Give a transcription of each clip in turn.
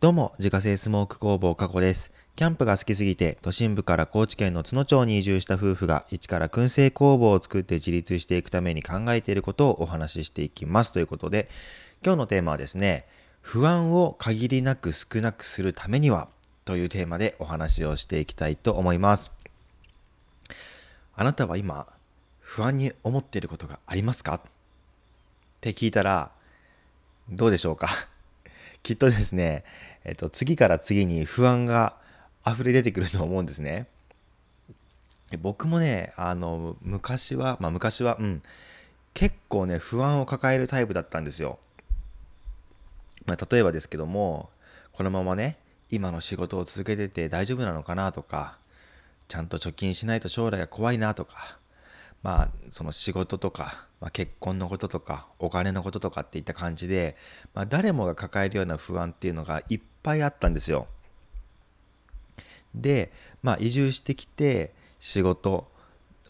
どうも、自家製スモーク工房加古です。キャンプが好きすぎて、都心部から高知県の津野町に移住した夫婦が、一から燻製工房を作って自立していくために考えていることをお話ししていきます。ということで、今日のテーマはですね、不安を限りなく少なくするためには、というテーマでお話をしていきたいと思います。あなたは今、不安に思っていることがありますか？って聞いたら、どうでしょうか？きっとですね、えっと、次から次に不安が溢れ出てくると思うんですね。僕もね、あの、昔は、まあ昔は、うん、結構ね、不安を抱えるタイプだったんですよ。まあ、例えばですけども、このままね、今の仕事を続けてて大丈夫なのかなとか、ちゃんと貯金しないと将来が怖いなとか、まあ、その仕事とか、まあ、結婚のこととか、お金のこととかっていった感じで、まあ、誰もが抱えるような不安っていうのがいっぱいあったんですよ。で、まあ、移住してきて、仕事、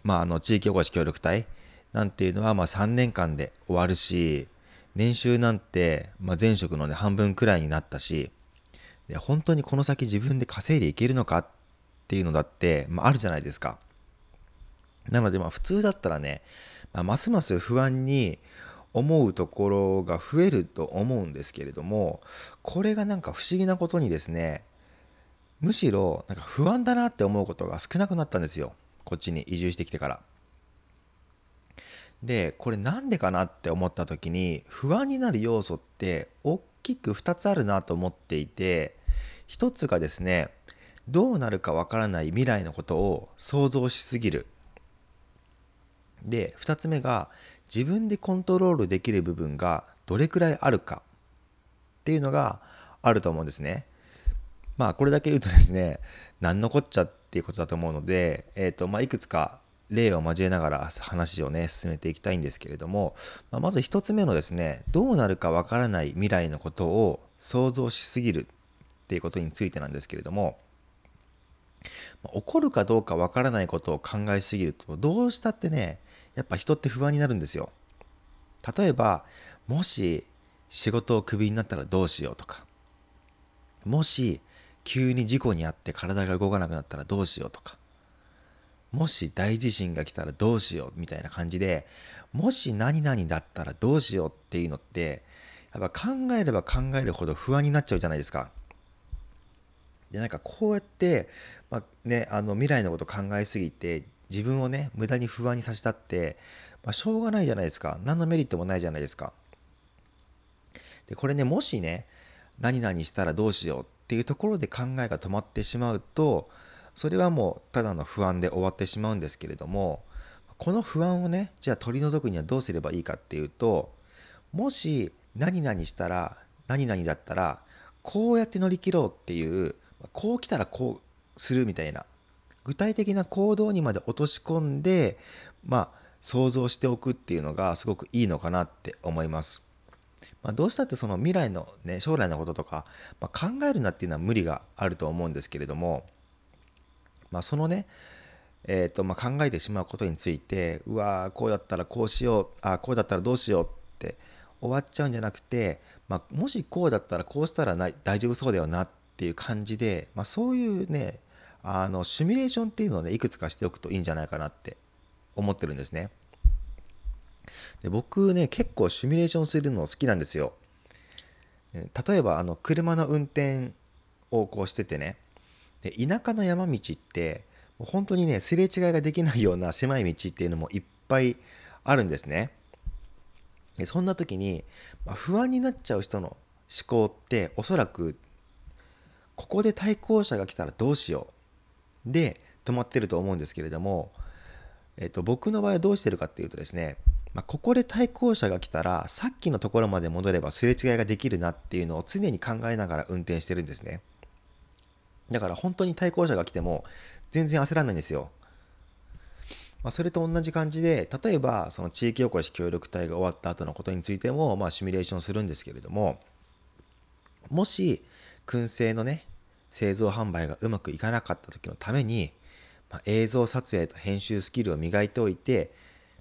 まあ、あの地域おこし協力隊なんていうのは、まあ、3年間で終わるし、年収なんて、まあ、前職の、ね、半分くらいになったし、で本当にこの先自分で稼いでいけるのかっていうのだって、まあ、あるじゃないですか。なのでまあ普通だったらね、まあ、ますます不安に思うところが増えると思うんですけれどもこれがなんか不思議なことにですねむしろなんか不安だなって思うことが少なくなったんですよこっちに移住してきてから。でこれなんでかなって思った時に不安になる要素って大きく2つあるなと思っていて1つがですねどうなるかわからない未来のことを想像しすぎるで2つ目が自分でコントロールできる部分がどれくらいあるかっていうのがあると思うんですね。まあこれだけ言うとですね何のこっちゃっていうことだと思うので、えーとまあ、いくつか例を交えながら話をね進めていきたいんですけれども、まあ、まず1つ目のですねどうなるかわからない未来のことを想像しすぎるっていうことについてなんですけれども起こるかどうかわからないことを考えすぎるとどうしたってねやっぱ人って不安になるんですよ。例えば、もし仕事をクビになったらどうしようとか、もし急に事故に遭って体が動かなくなったらどうしようとか、もし大地震が来たらどうしようみたいな感じで、もし何々だったらどうしようっていうのって、やっぱ考えれば考えるほど不安になっちゃうじゃないですか。で、なんかこうやって、まあね、あの未来のこと考えすぎて自分をね無駄に不安にさせたって、まあ、しょうがないじゃないですか。何のメリットもないじゃないですか。でこれねもしね何々したらどうしようっていうところで考えが止まってしまうとそれはもうただの不安で終わってしまうんですけれどもこの不安をねじゃあ取り除くにはどうすればいいかっていうともし何々したら何々だったらこうやって乗り切ろうっていうこう来たらこうするみたいな具体的な行動にまで落とし込んで、まあ、想像しておくっていうのがすごくいいのかなって思います。まあ、どうしたってその未来の、ね、将来のこととか、まあ、考えるなっていうのは無理があると思うんですけれども、まあ、そのね、えーとまあ、考えてしまうことについてうわーこうだったらこうしようあこうだったらどうしようって終わっちゃうんじゃなくて、まあ、もしこうだったらこうしたら大丈夫そうだよなっていう感じで、まあ、そういうねあのシミュレーションっていうのをねいくつかしておくといいんじゃないかなって思ってるんですね。で僕ね結構シミュレーションするの好きなんですよ。例えばあの車の運転をこうしててねで田舎の山道って本当にねすれ違いができないような狭い道っていうのもいっぱいあるんですね。でそんな時に、まあ、不安になっちゃう人の思考っておそらくここで対向車が来たらどうしよう。で止まってると思うんですけれども、えっと、僕の場合はどうしてるかっていうとですね、まあ、ここで対向車が来たらさっきのところまで戻ればすれ違いができるなっていうのを常に考えながら運転してるんですね。だから本当に対向車が来ても全然焦らないんですよ。まあ、それと同じ感じで例えばその地域おこし協力隊が終わった後のことについてもまあシミュレーションするんですけれどももし燻製のね製造販売がうまくいかなかった時のために、まあ、映像撮影と編集スキルを磨いておいて、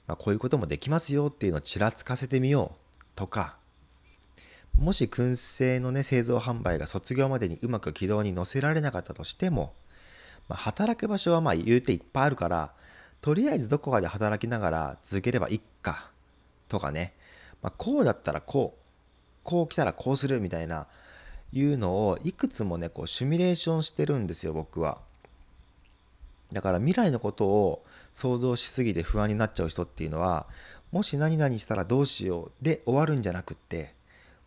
まあ、こういうこともできますよっていうのをちらつかせてみようとかもし燻製のね製造販売が卒業までにうまく軌道に乗せられなかったとしても、まあ、働く場所はまあ言うていっぱいあるからとりあえずどこかで働きながら続ければいいかとかね、まあ、こうだったらこうこう来たらこうするみたいないうのをいくつもねこうシミュレーションしてるんですよ僕は。だから未来のことを想像しすぎて不安になっちゃう人っていうのはもし何々したらどうしようで終わるんじゃなくって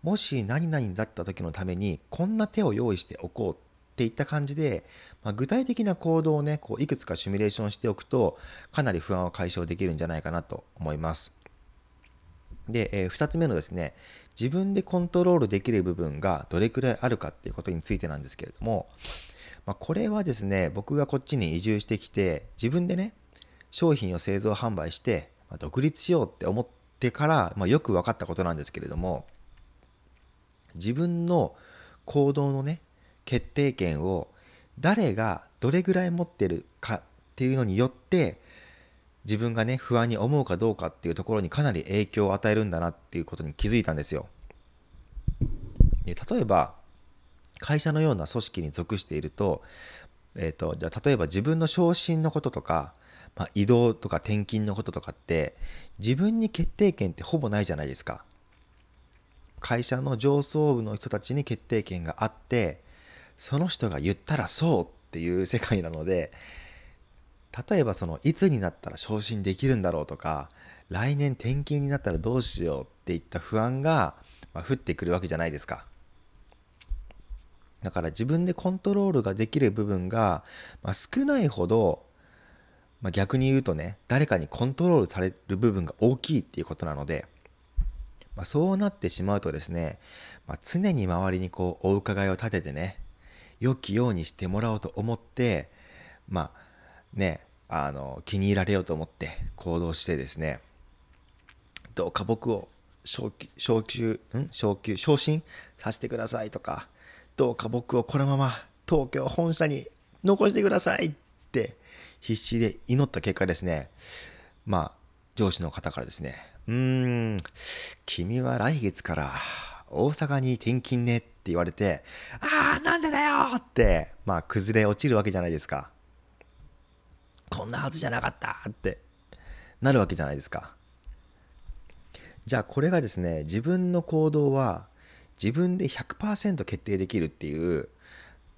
もし何々だった時のためにこんな手を用意しておこうっていった感じで、まあ、具体的な行動をねこういくつかシミュレーションしておくとかなり不安を解消できるんじゃないかなと思います。で、えー、2つ目のですね自分でコントロールできる部分がどれくらいあるかっていうことについてなんですけれども、まあ、これはですね僕がこっちに移住してきて自分でね商品を製造販売して、まあ、独立しようって思ってから、まあ、よく分かったことなんですけれども自分の行動のね決定権を誰がどれぐらい持ってるかっていうのによって自分がね不安に思うかどうかっていうところにかなり影響を与えるんだなっていうことに気づいたんですよ。例えば会社のような組織に属していると,、えーと、じゃあ例えば自分の昇進のこととか、まあ、移動とか転勤のこととかって自分に決定権ってほぼないじゃないですか。会社の上層部の人たちに決定権があってその人が言ったらそうっていう世界なので例えばそのいつになったら昇進できるんだろうとか来年転勤になったらどうしようっていった不安が、まあ降ってくるわけじゃないですか。だから自分でコントロールができる部分が、まあ、少ないほど、まあ、逆に言うとね誰かにコントロールされる部分が大きいっていうことなので、まあ、そうなってしまうとですね、まあ、常に周りにこうお伺いを立ててね良きようにしてもらおうと思ってまあねあの気に入られようと思って行動してですねどうか僕を昇級昇級ん？昇級昇進させてくださいとかどうか僕をこのまま東京本社に残してくださいって必死で祈った結果ですねまあ上司の方からですねうーん君は来月から大阪に転勤ねって言われてああなんでだよってまあ崩れ落ちるわけじゃないですか。こんなはずじゃなかったって。なるわけじゃないですか。じゃあこれがですね自分の行動は自分で100%決定できるっていう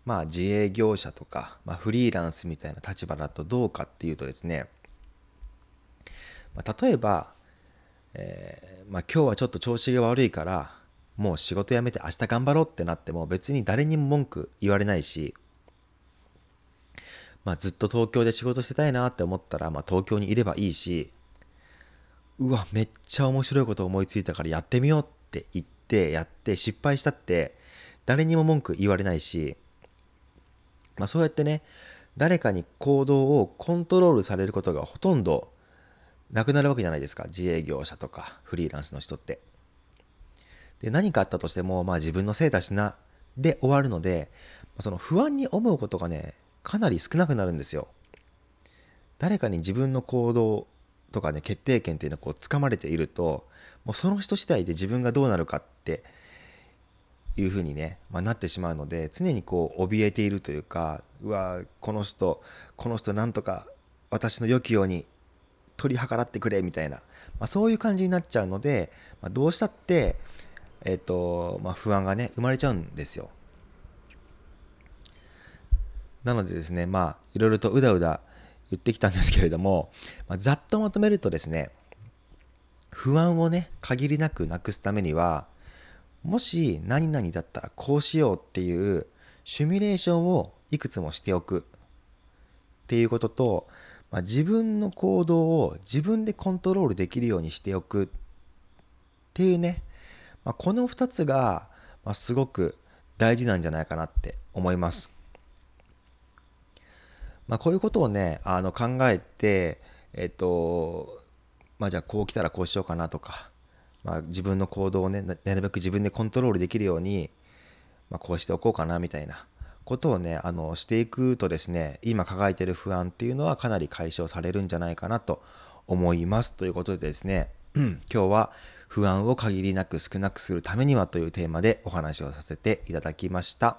まあ自営業者とか、まあ、フリーランスみたいな立場だとどうかっていうとですね、まあ、例えば、えー、まあ、今日はちょっと調子が悪いからもう仕事辞めて明日頑張ろうってなっても別に誰にも文句言われないし、まあ、ずっと東京で仕事してたいなって思ったら、まあ、東京にいればいいしうわめっちゃ面白いこと思いついたからやってみようって言ってやって失敗したって誰にも文句言われないし、まあ、そうやってね誰かに行動をコントロールされることがほとんどなくなるわけじゃないですか自営業者とかフリーランスの人って。で何かあったとしてもまあ自分のせいだしなで終わるのでその不安に思うことがねかなり少なくなるんですよ。誰かに自分の行動とかね決定権っていうのをこう掴まれているともうその人次第で自分がどうなるかっていうふうにね、まあ、なってしまうので常にこう怯えているというかうわこの人この人なんとか私の良きように取り計らってくれみたいな、まあ、そういう感じになっちゃうので、まあ、どうしたって、えーとまあ、不安がね生まれちゃうんですよ。なのでですねまあいろいろとうだうだ言ってきたんですけれども、まあ、ざっとまとめるとですね不安をね限りなくなくすためにはもし何々だったらこうしようっていうシミュレーションをいくつもしておくっていうことと、まあ、自分の行動を自分でコントロールできるようにしておくっていうね、まあ、この2つが、まあ、すごく大事なんじゃないかなって思います。まあ、こういうことをねあの考えてえっとまあ、じゃあこう来たらこうしようかなとか、まあ、自分の行動をねなるべく自分でコントロールできるように、まあ、こうしておこうかなみたいなことをねあのしていくとですね今抱えてる不安っていうのはかなり解消されるんじゃないかなと思いますということでですね 今日は不安を限りなく少なくするためにはというテーマでお話をさせていただきました。